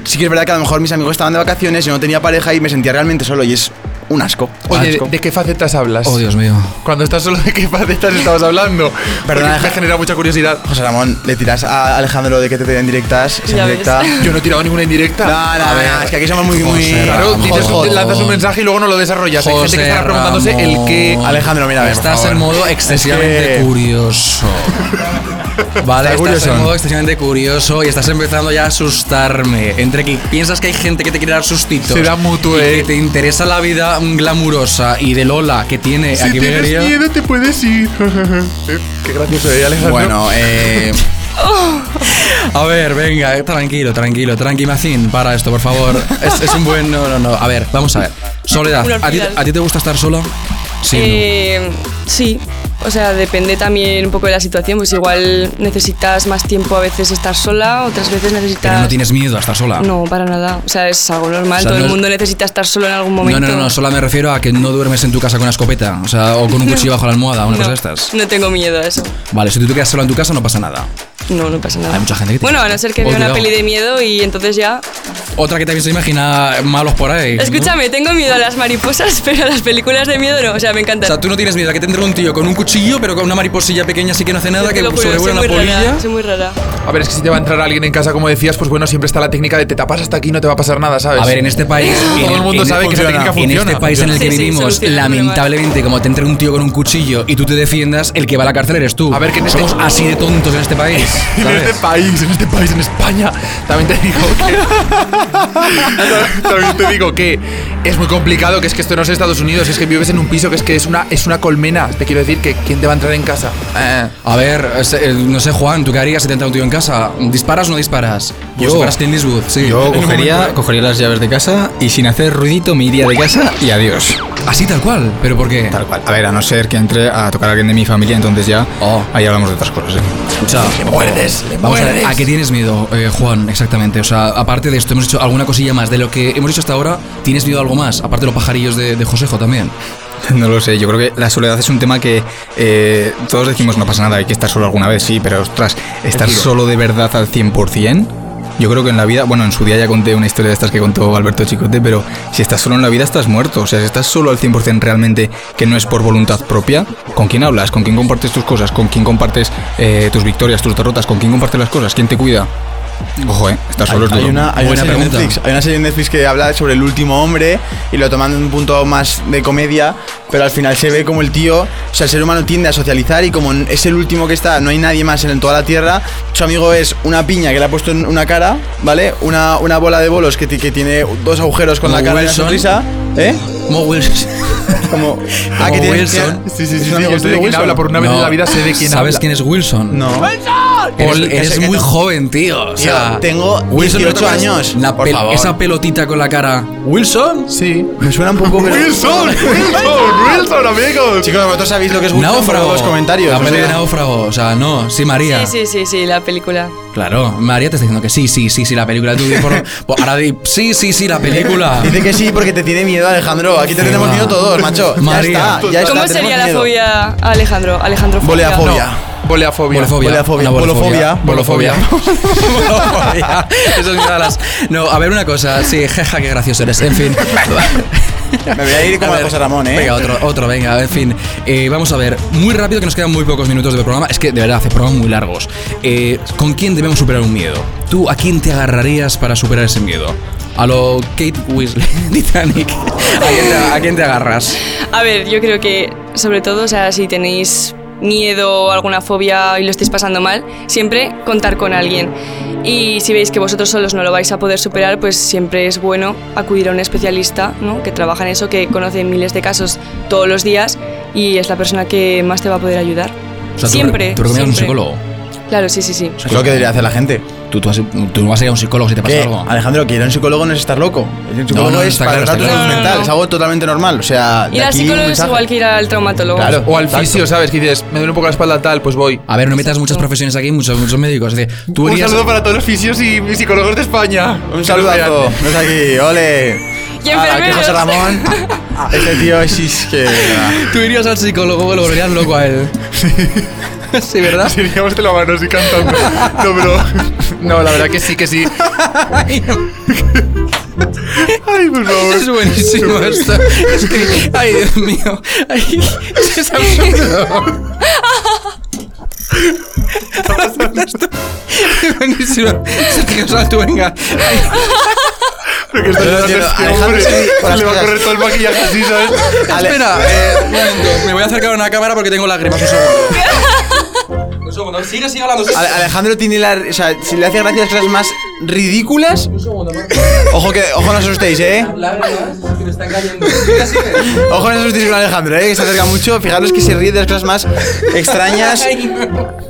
sí que es verdad que a lo mejor mis amigos estaban de vacaciones, yo no tenía pareja y me sentía realmente solo y es un asco. Oye, Asco. ¿de qué facetas hablas? Oh, Dios mío. Cuando estás solo, ¿de qué facetas estabas hablando? Perdona, me genera mucha curiosidad. José Ramón, le tiras a Alejandro de que te den directas, esa. Yo no he tirado ninguna indirecta. No, no, no, es que aquí somos muy, muy. Claro, dices, Joder. lanzas un mensaje y luego no lo desarrollas. Hay gente que estará preguntándose el qué. Alejandro, mira, a ver, por Estás favor. en modo excesivamente Es que- curioso. Vale, Está estás curioso. en modo excesivamente curioso y estás empezando ya a asustarme. Entre que piensas que hay gente que te quiere dar sustitos. Será mutuo, y eh. que te interesa la vida glamurosa y de Lola que tiene Si aquí tienes vería. miedo, te puedes ir. qué gracioso, ¿eh, Alejandro? Bueno, eh. A ver, venga, eh, tranquilo, tranquilo, tranqui Macín, para esto, por favor. Es, es un buen. No, no, no. A ver, vamos a ver. Soledad, ¿a ti, hospital. a ti te gusta estar sola? Sí. Eh, sí, o sea, depende también un poco de la situación. Pues igual necesitas más tiempo a veces estar sola, otras veces necesitas. Pero no tienes miedo a estar sola. No, para nada. O sea, es algo normal. O sea, Todo no el mundo necesita estar solo en algún momento. no, no, no, solo me refiero a que no duermes en tu casa con una escopeta, o sea, o con un cuchillo bajo la almohada, una No, cosa de estas. No tengo miedo a eso. Vale, si tú te quedas sola en tu casa no pasa nada. No, no pasa nada. Hay mucha gente que tiene Bueno, a no ser que vea una peli de miedo y entonces ya. Otra que también se imagina malos por ahí. ¿no? Escúchame, tengo miedo a las mariposas, pero a las películas de miedo no. O sea, me O encantan. sea, tú no tienes miedo a que te entre un tío con un cuchillo, pero con una mariposilla pequeña así que no hace nada, Te que sobrevuela una muy rara, polilla. soy muy rara. A ver, es que si te va a entrar alguien en casa, como decías, pues bueno, siempre está la técnica de te tapas hasta aquí, no te va a pasar nada, ¿sabes? A ver, en este país. en Todo el mundo en- sabe que esa técnica En funciona. este país en el que Sí, vivimos, lamentablemente, como te entre un tío con un cuchillo y tú te defiendas, el que va a la cárcel eres tú. A ver, que en este- somos así de tontos en este país. En este país, en este país, en España, también te digo que. también te digo que es muy complicado, que es que esto no es Estados Unidos, es que vives en un piso que es que es una, es una colmena. Te quiero decir que ¿quién te va a entrar en casa? Eh. A ver, eh, no sé, Juan, ¿tú qué harías si te entra un tío en casa? ¿Disparas o no disparas? Yo- fueras Clint Eastwood, sí. Yo cogería, momento- cogería las llaves de casa y sin hacer ruidito me iría de casa y adiós. Así tal cual, pero ¿por qué? Tal cual. A ver, a no ser que entre a tocar a alguien de mi familia, entonces ya Oh. ahí hablamos de otras cosas. ¿eh? Escucha, muerdes, le Vamos a ver, muerdes. ¿a qué tienes miedo, eh, Juan? Exactamente. O sea, aparte de esto, hemos hecho alguna cosilla más. De lo que hemos hecho hasta ahora, ¿tienes miedo a algo más? Aparte de los pajarillos de, de Josejo también. No lo sé, yo creo que la soledad es un tema que eh, todos decimos no pasa nada, hay que estar solo alguna vez, sí, pero ostras, estar solo de verdad al 100%, yo creo que en la vida, bueno, en su día ya conté una historia de estas que contó Alberto Chicote, pero si estás solo en la vida estás muerto, o sea, si estás solo al 100% realmente, que no es por voluntad propia, ¿con quién hablas? ¿Con quién compartes tus cosas? ¿Con quién compartes eh, tus victorias, tus derrotas? ¿Con quién compartes las cosas? ¿Quién te cuida? Ojo, eh, estar solo Hay duro. una, hay, una serie en. Netflix, hay una serie en Netflix que habla sobre el último hombre y lo toman de un punto más de comedia, pero al final se ve como el tío, o sea, el ser humano tiende a socializar y como es el último que está, no hay nadie más en toda la tierra, su amigo es una piña que le ha puesto en una cara, ¿vale? Una, una bola de bolos que, que tiene dos agujeros con Como la cara y la Wilson. sonrisa, ¿eh? Mo Wilson. Como, ah, que tiene, Wilson. tiene- Sí, sí, sí, de tuyo, quién Wilson. habla, por una vez en la vida sé de quién ¿Sabes habla. quién es Wilson? No. Eres, Paul, eres que muy no- joven, tío. O sea, tengo Wilson, ¿no 18 te acuerdas? años. La Por pel- favor. esa pelotita con la cara. ¿Wilson? Sí. Me suena un poco. Wilson, Wilson, Wilson, amigos. Chicos, vosotros sabéis lo que es Wilson Náufrago. los comentarios. La o peli de náufrago. O sea, no. Sí, María. Sí, sí, sí, sí, la película. Claro, María te está diciendo que sí, sí, sí, sí, la película. Tú por, ahora di, sí, sí, sí, la película. Dice que sí porque te tiene miedo, Alejandro. Aquí te tenemos va. miedo todos, macho. María. Ya está, ya está. ¿Cómo sería la miedo. fobia Alejandro? Alejandro Boleafobia. Boleafobia. Boleafobia. Una Bolofobia. Bolofobia. Bolofobia. Eso es una de las. No, a ver una cosa. Sí, jeja, qué gracioso eres. En fin. Me voy a ir como A a ver, José Ramón, ¿eh? Venga, otro, otro, venga, en fin. Eh, vamos a ver, muy rápido que nos quedan muy pocos minutos de programa. Es que de verdad hace programas muy largos. Eh, ¿Con quién debemos superar un miedo? ¿Tú a quién te agarrarías para superar ese miedo? A lo Kate Weasley, Titanic. ¿A quién, te, a quién te agarras? A ver, yo creo que, sobre todo, o sea, si tenéis miedo o alguna fobia y lo estáis pasando mal, siempre contar con alguien. Y si veis que vosotros solos no lo vais a poder superar, pues siempre es bueno acudir a un especialista ¿no? que trabaja en eso, que conoce miles de casos todos los días y es la persona que más te va a poder ayudar. O sea, ¿tú siempre. re- ¿Tú recomiendas un psicólogo? Claro, sí, sí, sí. Es lo que debería hacer la gente. ¿Tú, tú, vas, tú no vas a ir a un psicólogo si te pasa ¿Qué? algo. Alejandro, que ir a un psicólogo no es estar loco. Un psicólogo no, es está para claro, tratar tu salud claro. mental. No, no, Es algo totalmente normal. O sea, Ir al aquí psicólogo es igual que ir al traumatólogo. Claro. O al fisio, ¿sabes? Que dices, me duele un poco la espalda tal, pues voy. A ver, no metas muchas profesiones aquí, muchos, muchos médicos. Es decir, tú Un irías- saludo para todos los fisios y psicólogos de España. Un saludazo. No es aquí, ole. Y Ah, Aquí enfermeros. José Ramón. Este tío es es que. Tú irías al psicólogo, lo volverías loco a él. Sí, ¿verdad? Seríamos de la mano así cantando. No, pero. No, la verdad que sí, que sí. Ay, Ay, por favor. es buenísimo esto. Es que, ay, Dios mío. Ay, es absurdo. Es buenísimo. Sergio, sal tú, venga. Ay, Lo que está haciendo este Alejandro, hombre, las le va a correr todo el maquillaje así, ¿sabes? Ale- espera, eh, un momento. Me voy a acercar a una cámara porque tengo lágrimas. Un segundo. Un segundo. Sigue, sigue hablando. Ale- Alejandro tiene la. O sea, si le hace gracia las cosas más ridículas. Ojo que. Ojo, no os asustéis, eh. Lágrimas que me están cayendo. Sigue, sigue. Ojo, no os asustéis con Alejandro, eh. Que se acerca mucho. Fijaros que se ríe de las cosas más extrañas.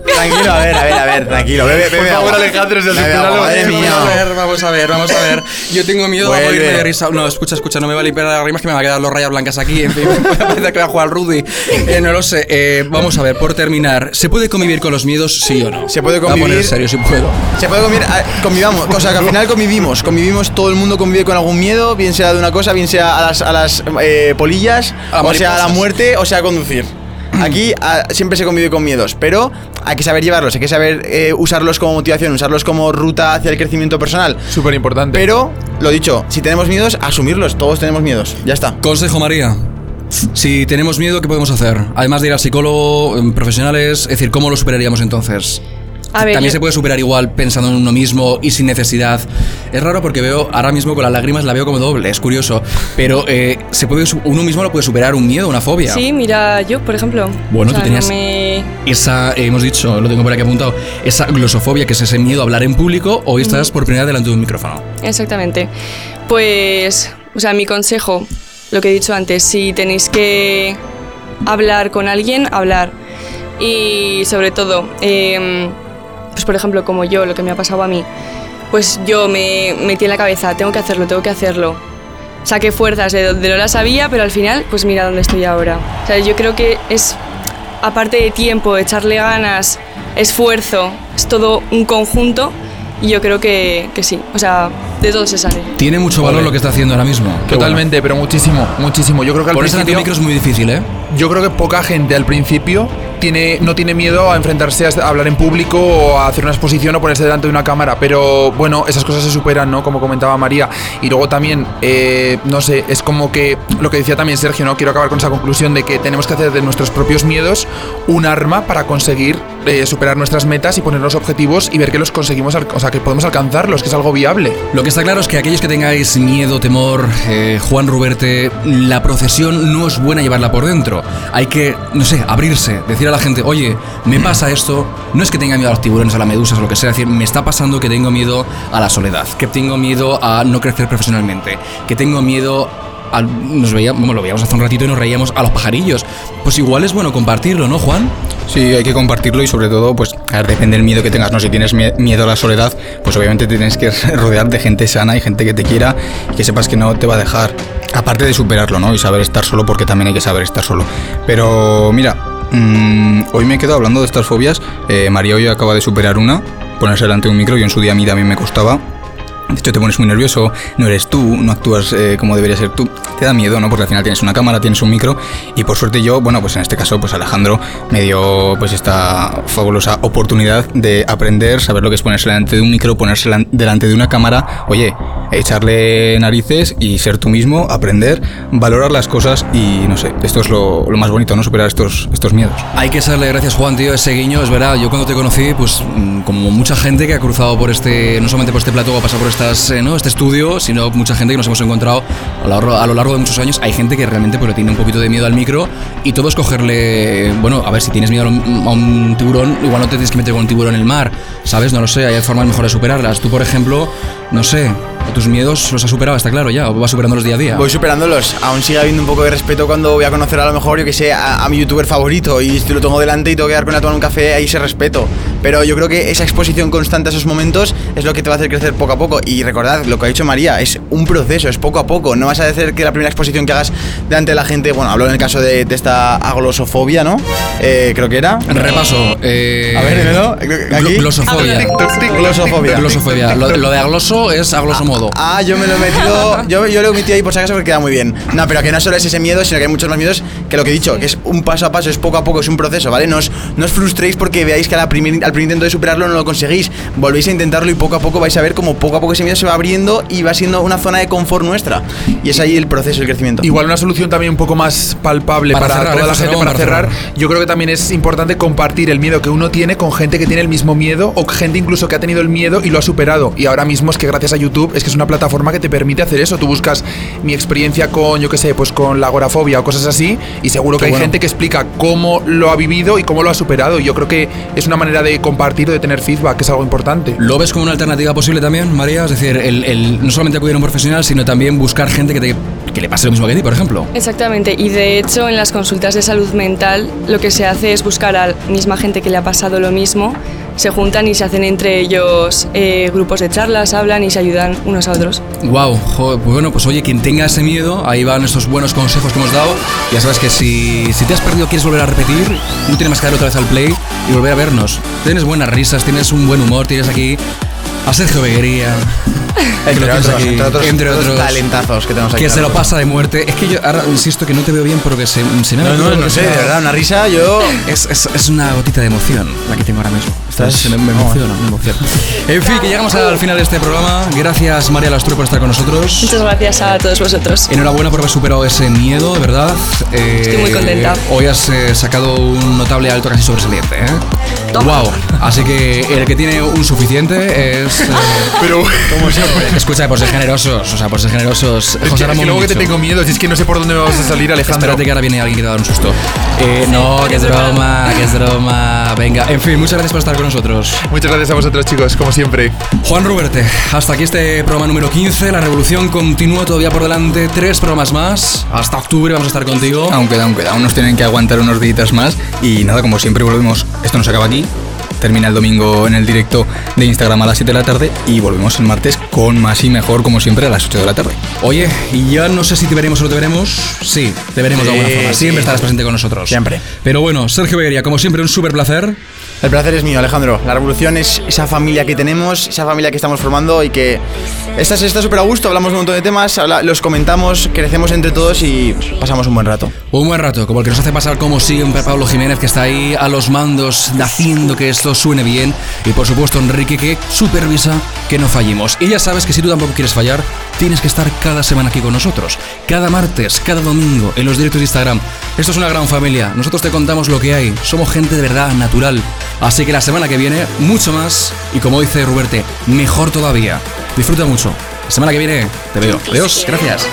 Tranquilo, a ver, a ver, a ver, tranquilo. Bebe, bebe. Por favor, agua. Alejandro, es el Bebe agua, Madre vamos mía. Vamos a ver, vamos a ver, vamos a ver. Yo tengo miedo a Vuelve. morirme de risa. No, escucha, escucha, no me va a limpiar las lágrimas que me va a quedar los rayas blancas aquí. En fin, parece que va a jugar al Rudy. Eh, no lo sé. Eh, vamos a ver, por terminar, ¿se puede convivir con los miedos, sí o no? Se puede Voy a poner convivir. en serio, si puedo. Se puede convivir, ah, convivamos, o sea que al final convivimos, convivimos, todo el mundo convive con algún miedo, bien sea de una cosa, bien sea a las, a las eh, polillas, A o sea a la muerte, o sea a conducir. Aquí ah, siempre se convive con miedos, pero hay que saber llevarlos, hay que saber eh, usarlos como motivación, usarlos como ruta hacia el crecimiento personal. Súper importante. Pero, lo dicho, si tenemos miedos, asumirlos, todos tenemos miedos, ya está. Consejo María. Si tenemos miedo, ¿qué podemos hacer? Además de ir al psicólogo, em, profesionales, es decir, ¿cómo lo superaríamos entonces? A ver, También yo- se puede superar igual pensando en uno mismo y sin necesidad. Es raro porque veo ahora mismo con las lágrimas la veo como doble, es curioso. Pero eh, se puede, uno mismo lo puede superar un miedo, una fobia. Sí, mira, yo, por ejemplo. Bueno, O sea, tú tenías- no me- Esa, eh, hemos dicho, lo tengo por aquí apuntado, esa glosofobia que es ese miedo a hablar en público, hoy estás por primera vez delante de un micrófono. Exactamente. Pues, o sea, mi consejo, lo que he dicho antes, si tenéis que hablar con alguien, hablar. Y sobre todo, em, pues por ejemplo, como yo, lo que me ha pasado a mí, pues yo me metí en la cabeza, tengo que hacerlo, tengo que hacerlo. Saqué fuerzas de donde no las sabía, pero al final, pues mira dónde estoy ahora. O sea, yo creo que es, aparte de tiempo, echarle ganas, esfuerzo, es todo un conjunto. Y yo creo que, que sí, o sea, de todo se sale. Tiene mucho valor Ole. lo que está haciendo ahora mismo. Qué Totalmente, pero muchísimo, muchísimo. Yo creo que al de principio... un micro es muy difícil, ¿eh? Yo creo que poca gente al principio no tiene miedo a enfrentarse a hablar en público o a hacer una exposición o ponerse delante de una cámara. Pero bueno, esas cosas se superan, ¿no? Como comentaba María. Y luego también, eh, no sé, es como que lo que decía también Sergio, ¿no? Quiero acabar con esa conclusión de que tenemos que hacer de nuestros propios miedos un arma para conseguir eh, superar nuestras metas y ponernos objetivos y ver que los conseguimos, o sea, que podemos alcanzarlos, que es algo viable. Lo que está claro es que aquellos que tengáis miedo, temor, eh, Juan Ruberte, la procesión no es buena llevarla por dentro. Hay que, no sé, abrirse, decir a la gente, oye, me pasa esto, no es que tenga miedo a los tiburones, a las medusas o lo que sea, es decir, me está pasando que tengo miedo a la soledad, que tengo miedo a no crecer profesionalmente, que tengo miedo a... Nos veíamos, bueno, lo veíamos hace un ratito y nos reíamos a los pajarillos. Pues igual es bueno compartirlo, ¿no, Juan? Sí, hay que compartirlo y sobre todo, pues, a ver, depende del miedo que tengas, ¿no? Si tienes mie- miedo a la soledad, pues obviamente te tienes que rodear de gente sana y gente que te quiera y que sepas que no te va a dejar. Aparte de superarlo, ¿no? Y saber estar solo, porque también hay que saber estar solo. Pero, mira, mm, hoy me quedo hablando de estas fobias. Eh, María hoy acaba de superar una, ponerse delante de un micro, y en su día a mí también me costaba. De hecho, te pones muy nervioso, no eres tú, no actúas eh, como debería ser tú. Te da miedo, ¿no? Porque al final tienes una cámara, tienes un micro. Y por suerte yo, bueno, pues en este caso, pues Alejandro me dio pues esta fabulosa oportunidad de aprender, saber lo que es ponerse delante de un micro, ponerse lan- delante de una cámara. Oye, echarle narices y ser tú mismo, aprender, valorar las cosas y no sé, esto es lo, lo más bonito, ¿no? Superar estos, estos miedos. Hay que serle gracias Juan, tío, ese guiño, es verdad, yo cuando te conocí, pues mm, como mucha gente que ha cruzado por este, no solamente por este plató, ha pasado por eh, ¿no? este estudio, sino mucha gente que nos hemos encontrado a lo, largo, a lo largo de muchos años, hay gente que realmente pues, le tiene un poquito de miedo al micro y todo es cogerle, bueno, a ver, si tienes miedo a un, a un tiburón, igual no te tienes que meter con un tiburón en el mar, ¿sabes? No lo sé, hay formas mejores de superarlas. Tú, por ejemplo, no sé, tus miedos los has superado, está claro ya, o vas superándolos día a día. Voy superándolos. Aún sigue habiendo un poco de respeto cuando voy a conocer a lo mejor, yo que sé, a, a mi youtuber favorito y si lo tengo delante y tengo que dar con la tomar un café, ahí se respeto. Pero yo creo que esa exposición constante a esos momentos es lo que te va a hacer crecer poco a poco. Y recordad, lo que ha dicho María, es un proceso, es poco a poco. No vas a hacer que la primera exposición que hagas delante de la gente, bueno, hablo en el caso de, de esta aglosofobia, ¿no? Eh, creo que era. Repaso. eh, A ver, dímelo. Aquí. glo- Glosofobia. Glosofobia. Glosofobia. Lo, lo de agloso es a Ah, yo me lo he metido. Yo, yo lo he metido ahí por si acaso porque queda muy bien. No, pero que no solo es ese miedo, sino que hay muchos más miedos que lo que he dicho, que es un paso a paso, es poco a poco, es un proceso, ¿vale? No os, no os frustréis porque veáis que a la primer- al primer intento de superarlo no lo conseguís. Volvéis a intentarlo y poco a poco vais a ver como poco a poco ese miedo se va abriendo y va siendo una zona de confort nuestra. Y es ahí el proceso, el crecimiento. Igual una solución también un poco más palpable Para para, cerrar, toda eh, la gente, Ramón, para para cerrar. Yo creo que también es importante compartir el miedo que uno tiene con gente que tiene el mismo miedo o gente incluso que ha tenido el miedo y lo ha superado. Y ahora mismo es que gracias a YouTube es que es una plataforma que te permite hacer eso. Tú buscas mi experiencia con, yo qué sé, pues con la agorafobia o cosas así y seguro que Qué hay bueno. gente que explica cómo lo ha vivido y cómo lo ha superado. Y yo creo que es una manera de compartir o de tener feedback, que es algo importante. ¿Lo ves como una alternativa posible también, María? Es decir, el, el- no solamente acudir a un profesional, sino también buscar gente que, te- que le pase lo mismo que a ti, por ejemplo. Exactamente, y de hecho en las consultas de salud mental lo que se hace es buscar a la misma gente que le ha pasado lo mismo, se juntan y se hacen entre ellos eh, grupos de charlas, hablan y se ayudan unos a otros. Wow, bueno, pues oye, quien tenga ese miedo, ahí van estos buenos consejos que hemos dado. Ya sabes que si, si te has perdido, quieres volver a repetir, no tienes más que dar otra vez al play y volver a vernos. Tienes buenas risas, tienes un buen humor, tienes aquí a Sergio Beguería. que Entre otros, aquí, entre otros- entre otros talentazos que tenemos aquí Que se lo pasa de muerte. Es que yo ahora insisto que no te veo bien porque se, se me ha No, no, no que sé, sea. de verdad, una risa, yo... Es, es- es una gotita de emoción la que tengo ahora mismo. Estás- me, me emociona, me emociona. En fin, que llegamos al final de este programa. Gracias, María Lastro, por estar con nosotros. Muchas gracias a todos vosotros. Enhorabuena por haber superado ese miedo, de verdad. Eh, Estoy muy contenta. Hoy has eh, sacado un notable alto casi sobresaliente, ¿eh? Wow. Así que el que tiene un suficiente es. eh, Pero, como siempre. Escucha, por ser generosos, o sea, por ser generosos. Es que, José que Ramón luego que te tengo miedo, si es que no sé por dónde me vas a salir, Alejandro. Espérate que ahora viene alguien que te va a dar un susto. Eh, no, que es broma, que es broma. Venga, en fin, muchas gracias por estar con nosotros. Muchas gracias a vosotros, chicos, como siempre. Juan Ruberte, hasta aquí este programa número 15. La revolución continúa todavía por delante. Tres programas más. Hasta octubre vamos a estar contigo. Aún queda, aún queda, aún nos tienen que aguantar unos días más. Y nada, como siempre volvemos, esto no se acaba aquí. Termina el domingo en el directo de Instagram a las 7 de la tarde y volvemos el martes con más y mejor, como siempre, a las 8 de la tarde. Oye, y ya no sé si te veremos o no te veremos. Sí, te veremos de Sí, alguna forma. sí. Siempre estarás presente con nosotros. Siempre. Pero bueno, Sergio Beguería, como siempre, un súper placer. El placer es mío, Alejandro. La revolución es esa familia que tenemos, esa familia que estamos formando y que está está súper a gusto. Hablamos un montón de temas, los comentamos, crecemos entre todos y pasamos un buen rato. Un buen rato, como el que nos hace pasar como siempre Pablo Jiménez, que está ahí a los mandos, haciendo que esto suene bien. Y por supuesto Enrique, que supervisa que no fallemos. Y ya sabes que si tú tampoco quieres fallar, tienes que estar cada semana aquí con nosotros. Cada martes, cada domingo, en los directos de Instagram. Esto es una gran familia. Nosotros te contamos lo que hay. Somos gente de verdad natural. Así que la semana que viene, mucho más. Y como dice Ruberte, mejor todavía. Disfruta mucho. La semana que viene te veo. Adiós. Gracias.